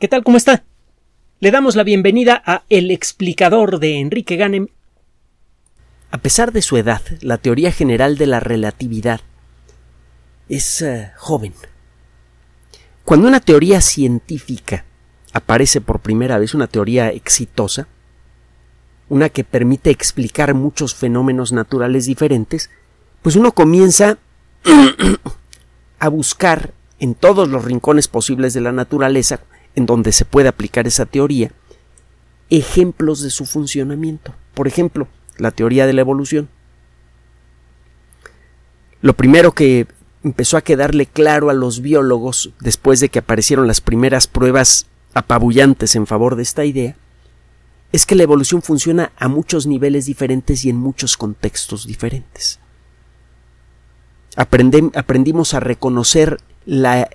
¿Qué tal? ¿Cómo está? Le damos la bienvenida a El explicador de Enrique Ganem. A pesar de su edad, la teoría general de la relatividad es uh, joven. Cuando una teoría científica aparece por primera vez, una teoría exitosa, una que permite explicar muchos fenómenos naturales diferentes, pues uno comienza a buscar en todos los rincones posibles de la naturaleza en donde se puede aplicar esa teoría ejemplos de su funcionamiento. Por ejemplo, la teoría de la evolución. Lo primero que empezó a quedarle claro a los biólogos después de que aparecieron las primeras pruebas apabullantes en favor de esta idea es que la evolución funciona a muchos niveles diferentes y en muchos contextos diferentes. aprendimos a reconocer la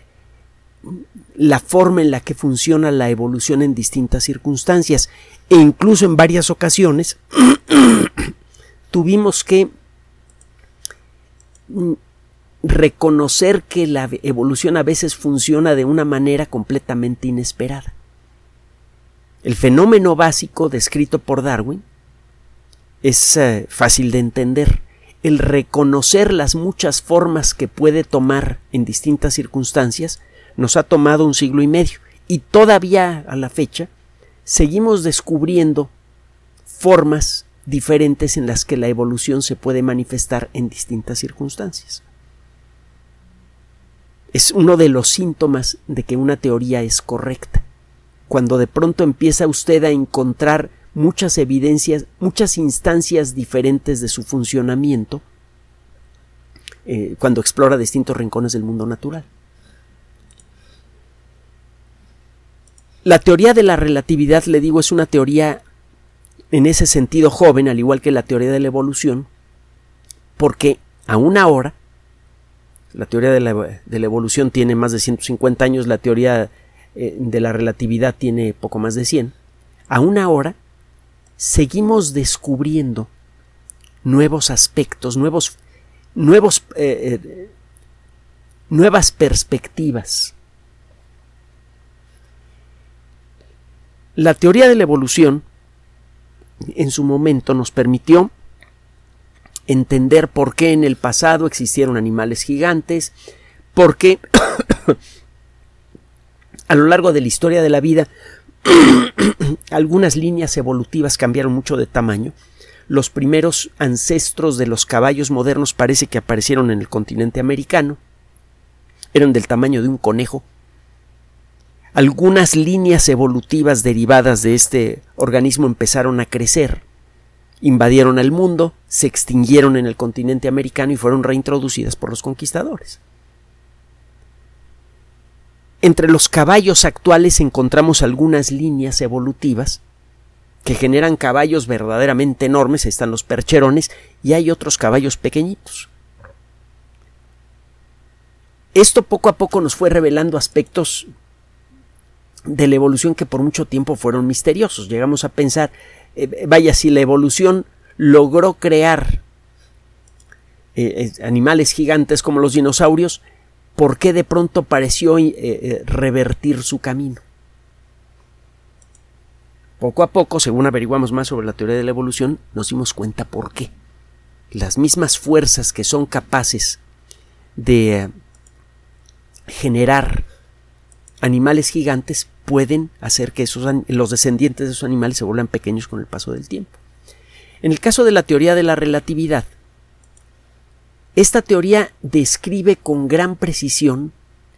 la forma en la que funciona la evolución en distintas circunstancias e incluso en varias ocasiones tuvimos que mm, reconocer que la evolución a veces funciona de una manera completamente inesperada. El fenómeno básico descrito por Darwin es eh, fácil de entender. El reconocer las muchas formas que puede tomar en distintas circunstancias nos ha tomado un siglo y medio y todavía a la fecha seguimos descubriendo formas diferentes en las que la evolución se puede manifestar en distintas circunstancias. Es uno de los síntomas de que una teoría es correcta. Cuando de pronto empieza usted a encontrar muchas evidencias, muchas instancias diferentes de su funcionamiento, eh, cuando explora distintos rincones del mundo natural. La teoría de la relatividad, le digo, es una teoría en ese sentido joven, al igual que la teoría de la evolución, porque aún ahora, la teoría de la, evolución tiene más de 150 años, la teoría eh, de la relatividad tiene poco más de 100, aún ahora seguimos descubriendo nuevos aspectos, nuevos, nuevos, eh, eh, nuevas perspectivas La teoría de la evolución en su momento nos permitió entender por qué en el pasado existieron animales gigantes, por qué a lo largo de la historia de la vida algunas líneas evolutivas cambiaron mucho de tamaño. Los primeros ancestros de los caballos modernos parece que aparecieron en el continente americano. Eran del tamaño de un conejo algunas líneas evolutivas derivadas de este organismo empezaron a crecer, invadieron el mundo, se extinguieron en el continente americano y fueron reintroducidas por los conquistadores. Entre los caballos actuales encontramos algunas líneas evolutivas que generan caballos verdaderamente enormes, están los percherones, y hay otros caballos pequeñitos. Esto poco a poco nos fue revelando aspectos de la evolución que por mucho tiempo fueron misteriosos. Llegamos a pensar, eh, vaya, si la evolución logró crear eh, eh, animales gigantes como los dinosaurios, ¿por qué de pronto pareció revertir su camino? Poco a poco, según averiguamos más sobre la teoría de la evolución, nos dimos cuenta por qué. Las mismas fuerzas que son capaces de generar animales gigantes pueden hacer que esos, los descendientes de esos animales se vuelvan pequeños con el paso del tiempo. En el caso de la teoría de la relatividad, esta teoría describe con gran precisión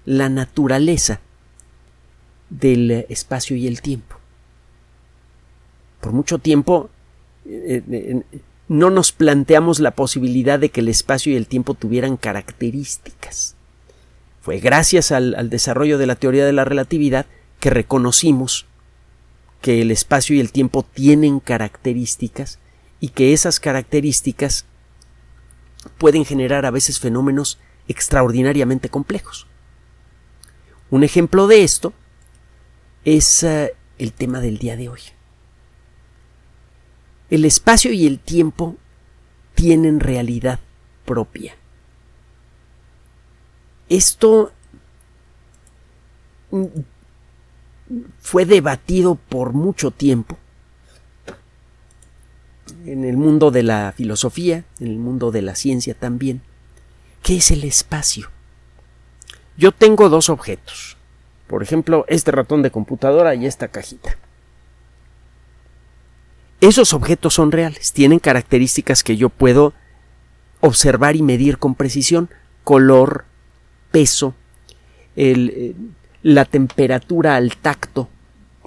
la naturaleza del espacio y el tiempo. Por mucho tiempo eh, eh, no nos planteamos la posibilidad de que el espacio y el tiempo tuvieran características. Fue gracias al, desarrollo de la teoría de la relatividad que reconocimos que el espacio y el tiempo tienen características y que esas características pueden generar a veces fenómenos extraordinariamente complejos. Un ejemplo de esto es eh, el tema del día de hoy. El espacio y el tiempo tienen realidad propia. Esto fue debatido por mucho tiempo en el mundo de la filosofía, en el mundo de la ciencia también. ¿Qué es el espacio? Yo tengo dos objetos. Por ejemplo, este ratón de computadora y esta cajita. Esos objetos son reales, tienen características que yo puedo observar y medir con precisión, color, peso, eh, la temperatura al tacto,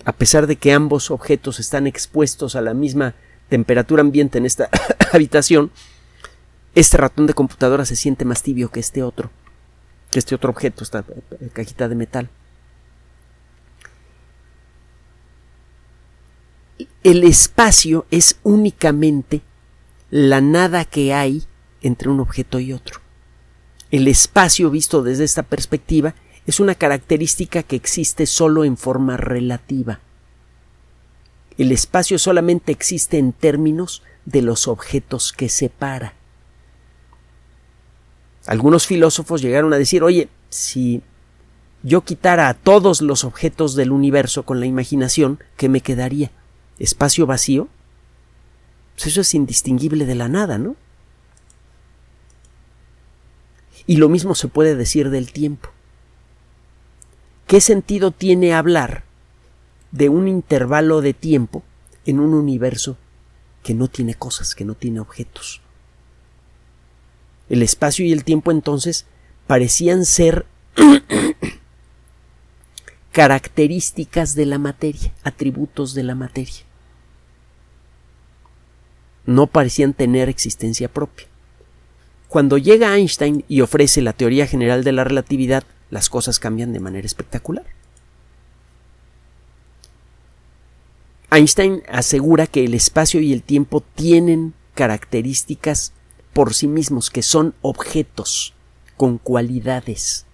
a pesar de que ambos objetos están expuestos a la misma temperatura ambiente en esta habitación, este ratón de computadora se siente más tibio que este otro, que este otro objeto, esta eh, cajita de metal. El espacio es únicamente la nada que hay entre un objeto y otro. El espacio visto desde esta perspectiva es una característica que existe solo en forma relativa. El espacio solamente existe en términos de los objetos que separa. Algunos filósofos llegaron a decir, oye, si yo quitara a todos los objetos del universo con la imaginación, ¿qué me quedaría? ¿Espacio vacío? Pues eso es indistinguible de la nada, ¿no? Y lo mismo se puede decir del tiempo. ¿Qué sentido tiene hablar de un intervalo de tiempo en un universo que no tiene cosas, que no tiene objetos? El espacio y el tiempo entonces parecían ser características de la materia, atributos de la materia. No parecían tener existencia propia. Cuando llega Einstein y ofrece la teoría general de la relatividad, las cosas cambian de manera espectacular. Einstein asegura que el espacio y el tiempo tienen características por sí mismos, que son objetos con cualidades.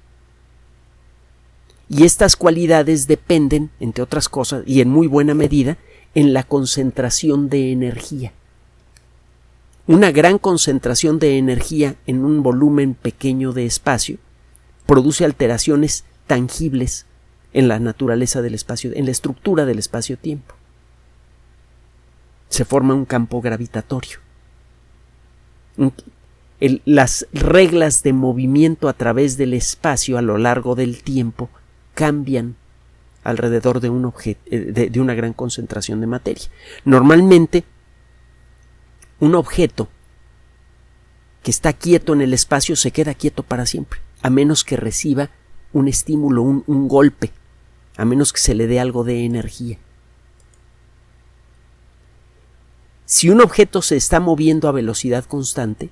Y estas cualidades dependen, entre otras cosas, y en muy buena medida, en la concentración de energía. Una gran concentración de energía en un volumen pequeño de espacio produce alteraciones tangibles en la naturaleza del espacio, en la estructura del espacio-tiempo. Se forma un campo gravitatorio. las reglas de movimiento a través del espacio a lo largo del tiempo cambian alrededor de, un eh, de una gran concentración de materia. Normalmente un objeto que está quieto en el espacio se queda quieto para siempre, a menos que reciba un estímulo, un, golpe, a menos que se le dé algo de energía. Si un objeto se está moviendo a velocidad constante,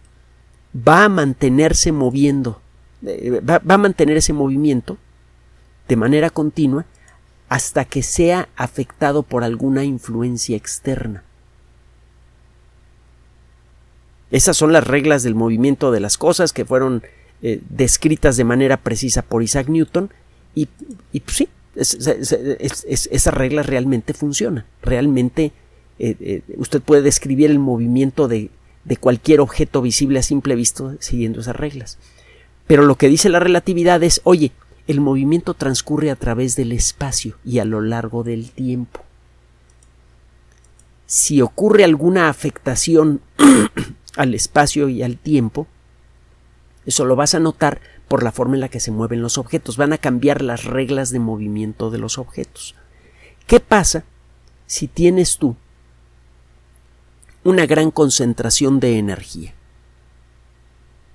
va a mantenerse moviendo, eh, va, a mantener ese movimiento de manera continua hasta que sea afectado por alguna influencia externa. Esas son las reglas del movimiento de las cosas que fueron eh, descritas de manera precisa por Isaac Newton y, pues sí, esas reglas realmente funcionan. Realmente eh, eh, usted puede describir el movimiento de, de cualquier objeto visible a simple vista siguiendo esas reglas. Pero lo que dice la relatividad es, oye, el movimiento transcurre a través del espacio y a lo largo del tiempo. Si ocurre alguna afectación al espacio y al tiempo, eso lo vas a notar por la forma en la que se mueven los objetos. Van a cambiar las reglas de movimiento de los objetos. ¿Qué pasa si tienes tú una gran concentración de energía?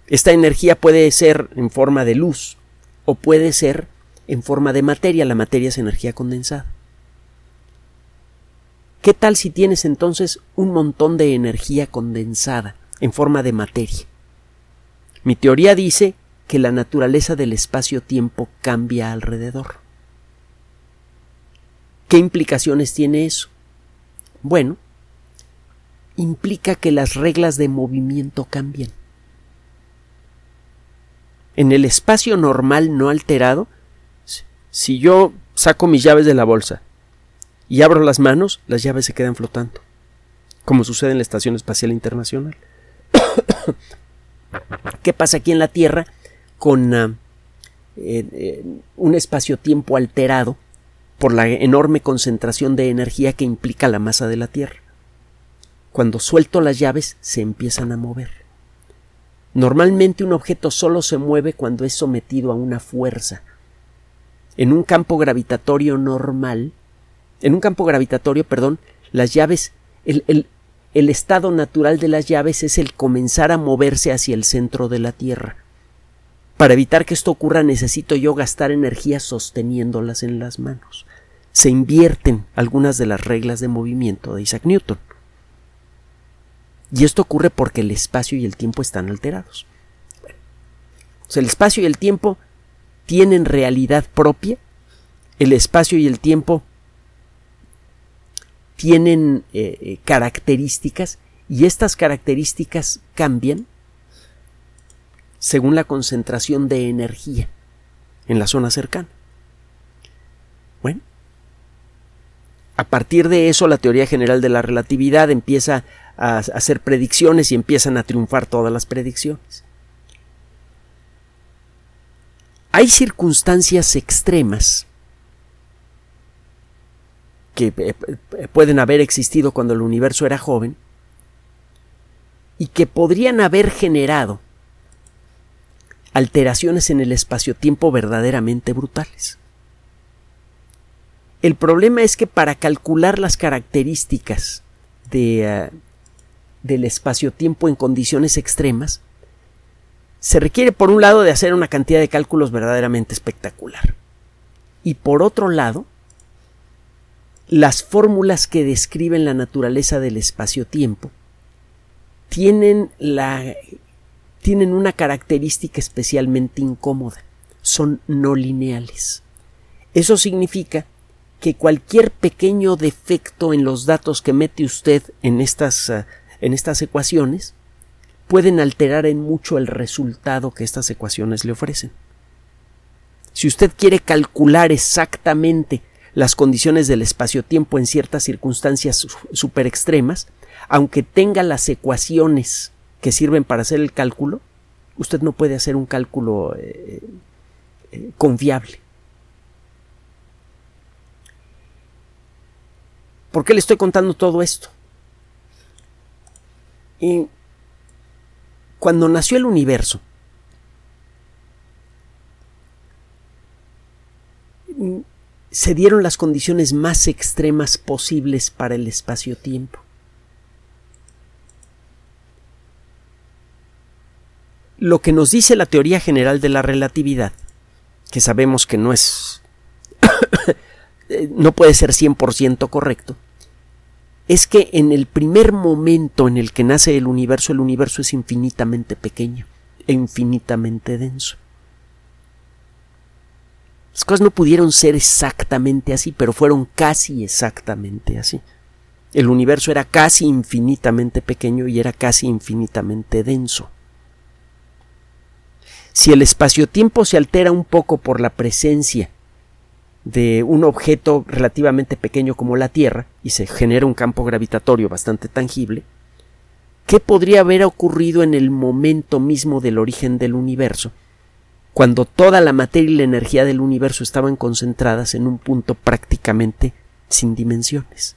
Esta energía puede ser en forma de luz o puede ser en forma de materia. La materia es energía condensada. ¿Qué tal si tienes entonces un montón de energía condensada? En forma de materia. Mi teoría dice que la naturaleza del espacio-tiempo cambia alrededor. ¿Qué implicaciones tiene eso? Bueno, implica que las reglas de movimiento cambian. En el espacio normal no alterado, si yo saco mis llaves de la bolsa y abro las manos, las llaves se quedan flotando, como sucede en la Estación Espacial Internacional. ¿Qué pasa aquí en la Tierra con ah, eh, eh, un espacio-tiempo alterado? por la enorme concentración de energía que implica la masa de la Tierra. Cuando suelto las llaves se empiezan a mover. Normalmente un objeto solo se mueve cuando es sometido a una fuerza. En un campo gravitatorio normal, en un campo gravitatorio, perdón, las llaves, el, el, el estado natural de las llaves es el comenzar a moverse hacia el centro de la Tierra. Para evitar que esto ocurra necesito yo gastar energía sosteniéndolas en las manos. Se invierten algunas de las reglas de movimiento de Isaac Newton. Y esto ocurre porque el espacio y el tiempo están alterados. el espacio y el tiempo tienen realidad propia. El espacio y el tiempo tienen eh, eh, características y estas características cambian según la concentración de energía en la zona cercana. Bueno, a partir de eso la teoría general de la relatividad empieza a hacer predicciones y empiezan a triunfar todas las predicciones. Hay circunstancias extremas que eh, eh, pueden haber existido cuando el universo era joven y que podrían haber generado alteraciones en el espacio-tiempo verdaderamente brutales. El problema es que para calcular las características eh, del espacio-tiempo en condiciones extremas, se requiere por un lado de hacer una cantidad de cálculos verdaderamente espectacular. Y por otro lado, las fórmulas que describen la naturaleza del espacio-tiempo tienen, tienen una característica especialmente incómoda. Son no lineales. Eso significa que cualquier pequeño defecto en los datos que mete usted en estas, eh, en estas ecuaciones pueden alterar en mucho el resultado que estas ecuaciones le ofrecen. Si usted quiere calcular exactamente las condiciones del espacio-tiempo en ciertas circunstancias super extremas, aunque tenga las ecuaciones que sirven para hacer el cálculo, usted no puede hacer un cálculo eh, eh, confiable. ¿Por qué le estoy contando todo esto? Y cuando nació el universo, se dieron las condiciones más extremas posibles para el espacio-tiempo. Lo que nos dice la teoría general de la relatividad, que sabemos que no es no puede ser 100% correcto, es que en el primer momento en el que nace el universo, el universo es infinitamente pequeño e infinitamente denso. Las cosas no pudieron ser exactamente así, pero fueron casi exactamente así. El universo era casi infinitamente pequeño y era casi infinitamente denso. Si el espacio-tiempo se altera un poco por la presencia de un objeto relativamente pequeño como la Tierra y se genera un campo gravitatorio bastante tangible, ¿qué podría haber ocurrido en el momento mismo del origen del universo cuando toda la materia y la energía del universo estaban concentradas en un punto prácticamente sin dimensiones.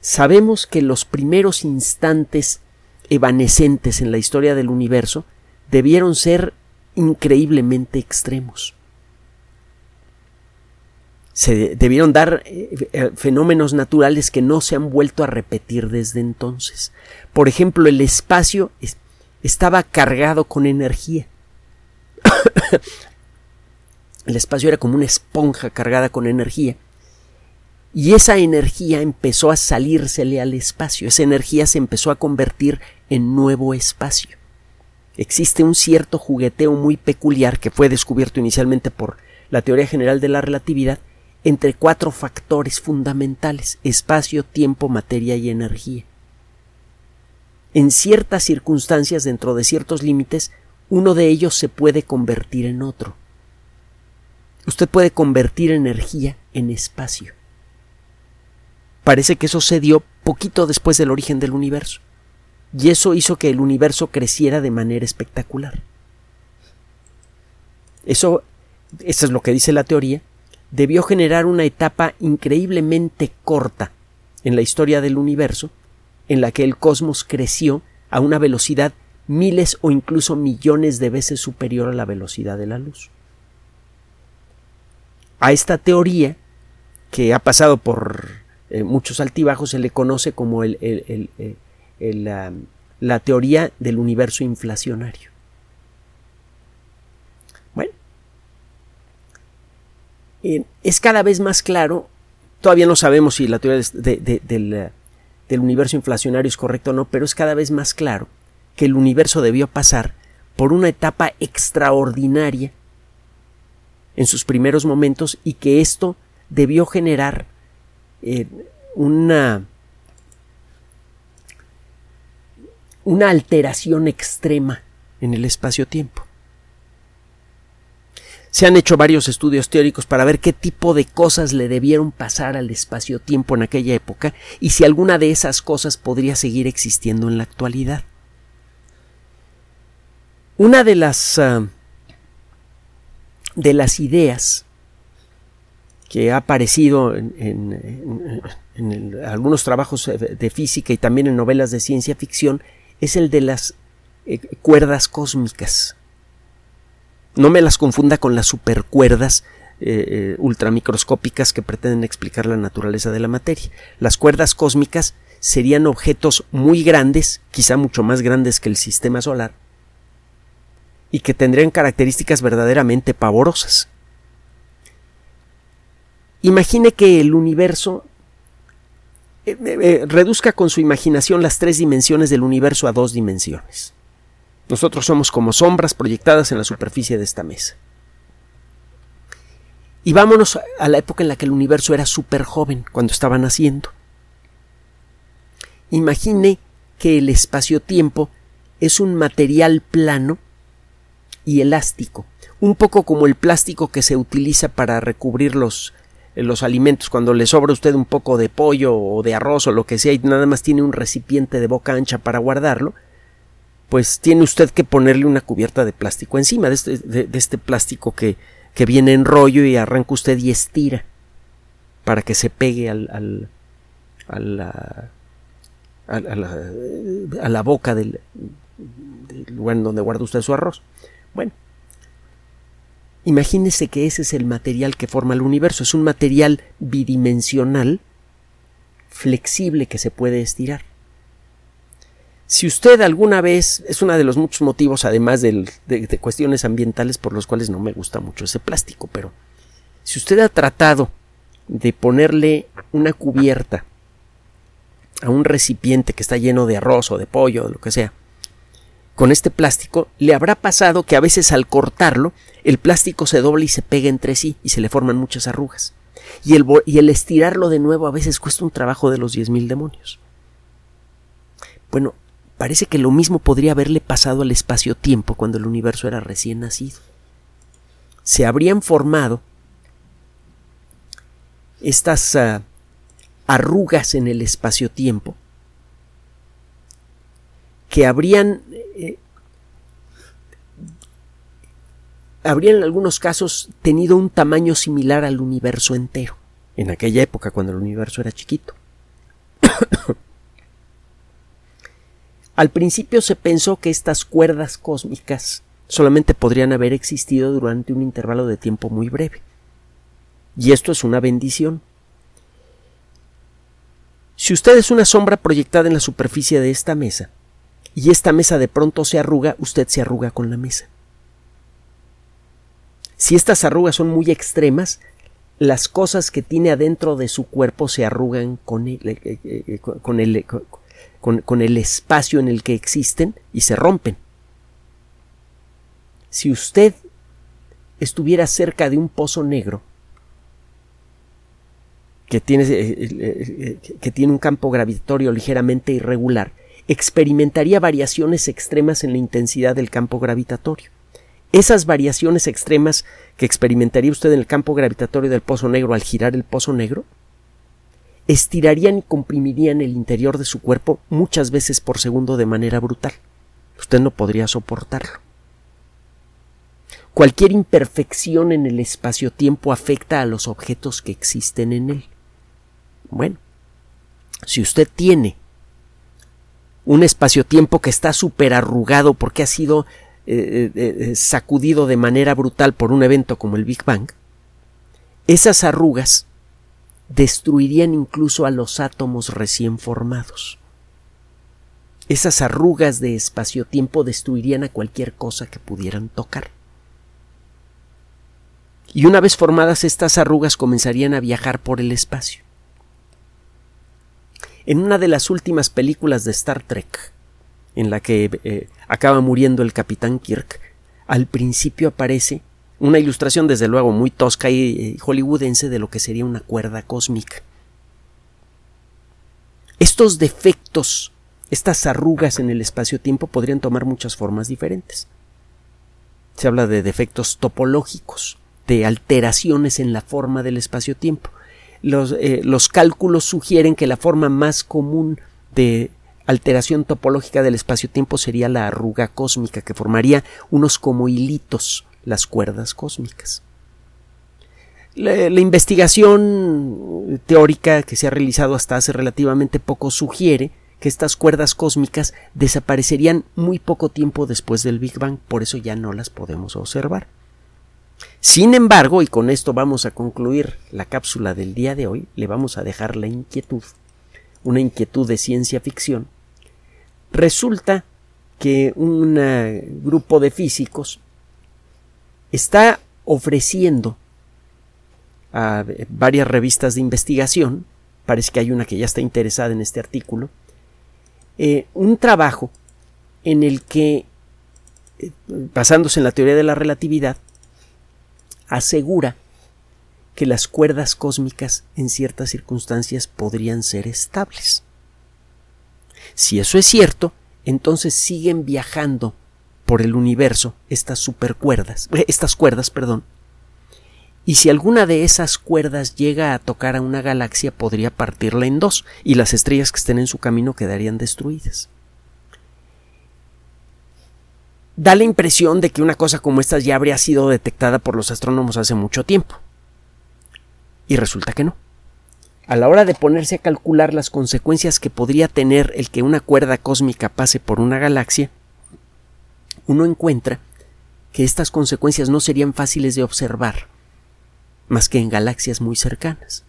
Sabemos que los primeros instantes evanescentes en la historia del universo debieron ser increíblemente extremos. Se debieron dar eh, eh, fenómenos naturales que no se han vuelto a repetir desde entonces. Por ejemplo, el espacio estaba cargado con energía. El espacio era como una esponja cargada con energía. Y esa energía empezó a salírsele al espacio. Esa energía se empezó a convertir en nuevo espacio. Existe un cierto jugueteo muy peculiar que fue descubierto inicialmente por la teoría general de la relatividad entre cuatro factores fundamentales espacio, tiempo, materia y energía en ciertas circunstancias, dentro de ciertos límites, uno de ellos se puede convertir en otro. Usted puede convertir energía en espacio. Parece que eso se dio poquito después del origen del universo. Y eso hizo que el universo creciera de manera espectacular. Eso eso es lo que dice la teoría, debió generar una etapa increíblemente corta en la historia del universo, en la que el cosmos creció a una velocidad miles o incluso millones de veces superior a la velocidad de la luz. A esta teoría, que ha pasado por eh, muchos altibajos, se le conoce como el, la, la teoría del universo inflacionario. Bueno, es cada vez más claro, todavía no sabemos si la teoría del, del universo inflacionario es correcta o no, pero es cada vez más claro que el universo debió pasar por una etapa extraordinaria en sus primeros momentos y que esto debió generar eh, una una alteración extrema en el espacio-tiempo. Se han hecho varios estudios teóricos para ver qué tipo de cosas le debieron pasar al espacio-tiempo en aquella época y si alguna de esas cosas podría seguir existiendo en la actualidad. Una de las ah, de las ideas que ha aparecido en, algunos trabajos de física y también en novelas de ciencia ficción es el de las eh, cuerdas cósmicas. No me las confunda con las supercuerdas eh, eh, ultramicroscópicas que pretenden explicar la naturaleza de la materia. Las cuerdas cósmicas serían objetos muy grandes, quizá mucho más grandes que el sistema solar, y que tendrían características verdaderamente pavorosas. Imagine que el universo eh, eh, reduzca con su imaginación las tres dimensiones del universo a dos dimensiones. Nosotros somos como sombras proyectadas en la superficie de esta mesa. Y vámonos a la época en la que el universo era súper joven, cuando estaba naciendo. Imagine que el espacio-tiempo es un material plano y elástico, un poco como el plástico que se utiliza para recubrir los, los alimentos cuando le sobra a usted un poco de pollo o de arroz o lo que sea y nada más tiene un recipiente de boca ancha para guardarlo, pues tiene usted que ponerle una cubierta de plástico encima, de este, de, este plástico que, que, viene en rollo y arranca usted y estira para que se pegue al, a, la, a, la, a la boca del, del lugar donde guarda usted su arroz. Bueno, imagínese que ese es el material que forma el universo. Es un material bidimensional, flexible que se puede estirar. Si usted alguna vez, es uno de los muchos motivos, además de, cuestiones ambientales por los cuales no me gusta mucho ese plástico, pero si usted ha tratado de ponerle una cubierta a un recipiente que está lleno de arroz o de pollo o de lo que sea, con este plástico, le habrá pasado que a veces al cortarlo, el plástico se dobla y se pega entre sí y se le forman muchas arrugas. Y el, y el estirarlo de nuevo a veces cuesta un trabajo de los diez mil demonios. Bueno, parece que lo mismo podría haberle pasado al espacio-tiempo cuando el universo era recién nacido. Se habrían formado estas ah, arrugas en el espacio-tiempo que habrían eh, habrían en algunos casos tenido un tamaño similar al universo entero, en aquella época cuando el universo era chiquito. Al principio se pensó que estas cuerdas cósmicas solamente podrían haber existido durante un intervalo de tiempo muy breve. Y esto es una bendición. Si usted es una sombra proyectada en la superficie de esta mesa, y esta mesa de pronto se arruga, usted se arruga con la mesa. Si estas arrugas son muy extremas, las cosas que tiene adentro de su cuerpo se arrugan con el, eh, eh, eh, con el, con el espacio en el que existen y se rompen. Si usted estuviera cerca de un pozo negro, que tiene, que tiene un campo gravitatorio ligeramente irregular, experimentaría variaciones extremas en la intensidad del campo gravitatorio. Esas variaciones extremas que experimentaría usted en el campo gravitatorio del pozo negro al girar el pozo negro, estirarían y comprimirían el interior de su cuerpo muchas veces por segundo de manera brutal. Usted no podría soportarlo. cualquier imperfección en el espacio-tiempo afecta a los objetos que existen en él. Bueno, si usted tiene un espacio-tiempo que está súper arrugado porque ha sido eh, eh, eh, sacudido de manera brutal por un evento como el Big Bang, esas arrugas destruirían incluso a los átomos recién formados. Esas arrugas de espacio-tiempo destruirían a cualquier cosa que pudieran tocar. Y una vez formadas estas arrugas comenzarían a viajar por el espacio. En una de las últimas películas de Star Trek, en la que eh, acaba muriendo el capitán Kirk, al principio aparece una ilustración desde luego muy tosca y eh, hollywoodense de lo que sería una cuerda cósmica. Estos defectos, estas arrugas en el espacio-tiempo podrían tomar muchas formas diferentes. Se habla de defectos topológicos, de alteraciones en la forma del espacio-tiempo los, eh, los cálculos sugieren que la forma más común de alteración topológica del espacio-tiempo sería la arruga cósmica, que formaría unos como hilitos las cuerdas cósmicas. La, investigación teórica que se ha realizado hasta hace relativamente poco sugiere que estas cuerdas cósmicas desaparecerían muy poco tiempo después del Big Bang, por eso ya no las podemos observar. Sin embargo, y con esto vamos a concluir la cápsula del día de hoy, le vamos a dejar la inquietud, una inquietud de ciencia ficción. Resulta que un eh, grupo de físicos está ofreciendo a varias revistas de investigación, parece que hay una que ya está interesada en este artículo, eh, un trabajo en el que, eh, basándose en la teoría de la relatividad, asegura que las cuerdas cósmicas en ciertas circunstancias podrían ser estables. Si eso es cierto, entonces siguen viajando por el universo estas supercuerdas, eh, estas cuerdas, perdón. Y si alguna de esas cuerdas llega a tocar a una galaxia, podría partirla en dos, y las estrellas que estén en su camino quedarían destruidas da la impresión de que una cosa como esta ya habría sido detectada por los astrónomos hace mucho tiempo. Y resulta que no. A la hora de ponerse a calcular las consecuencias que podría tener el que una cuerda cósmica pase por una galaxia, uno encuentra que estas consecuencias no serían fáciles de observar, más que en galaxias muy cercanas.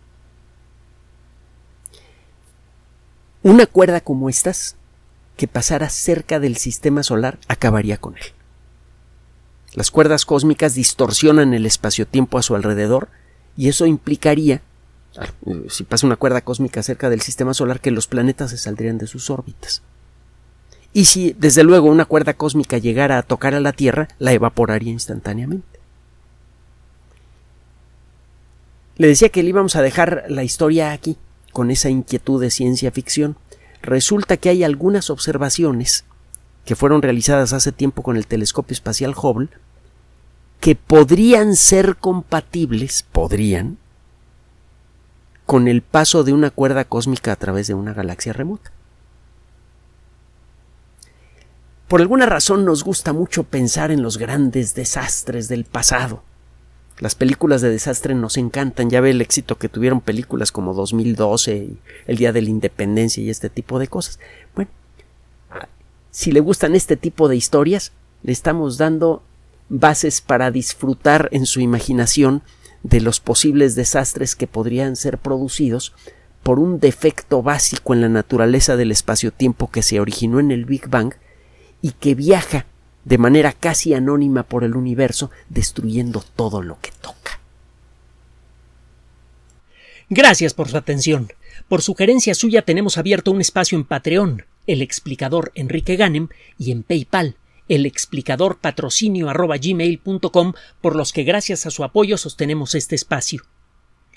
Una cuerda como estas que pasara cerca del sistema solar acabaría con él. Las cuerdas cósmicas distorsionan el espacio-tiempo a su alrededor y eso implicaría, eh, si pasa una cuerda cósmica cerca del sistema solar, que los planetas se saldrían de sus órbitas. Y si, desde luego, una cuerda cósmica llegara a tocar a la Tierra, la evaporaría instantáneamente. Le decía que le íbamos a dejar la historia aquí, con esa inquietud de ciencia ficción, resulta que hay algunas observaciones que fueron realizadas hace tiempo con el telescopio espacial Hubble que podrían ser compatibles, podrían, con el paso de una cuerda cósmica a través de una galaxia remota. Por alguna razón nos gusta mucho pensar en los grandes desastres del pasado, las películas de desastre nos encantan. Ya ve el éxito que tuvieron películas como 2012 y El Día de la Independencia y este tipo de cosas. Bueno, si le gustan este tipo de historias, le estamos dando bases para disfrutar en su imaginación de los posibles desastres que podrían ser producidos por un defecto básico en la naturaleza del espacio-tiempo que se originó en el Big Bang y que viaja de manera casi anónima por el universo, destruyendo todo lo que toca. Gracias por su atención. Por sugerencia suya tenemos abierto un espacio en Patreon, el explicador Enrique Ganem, y en PayPal, el explicador patrocinio por los que gracias a su apoyo sostenemos este espacio.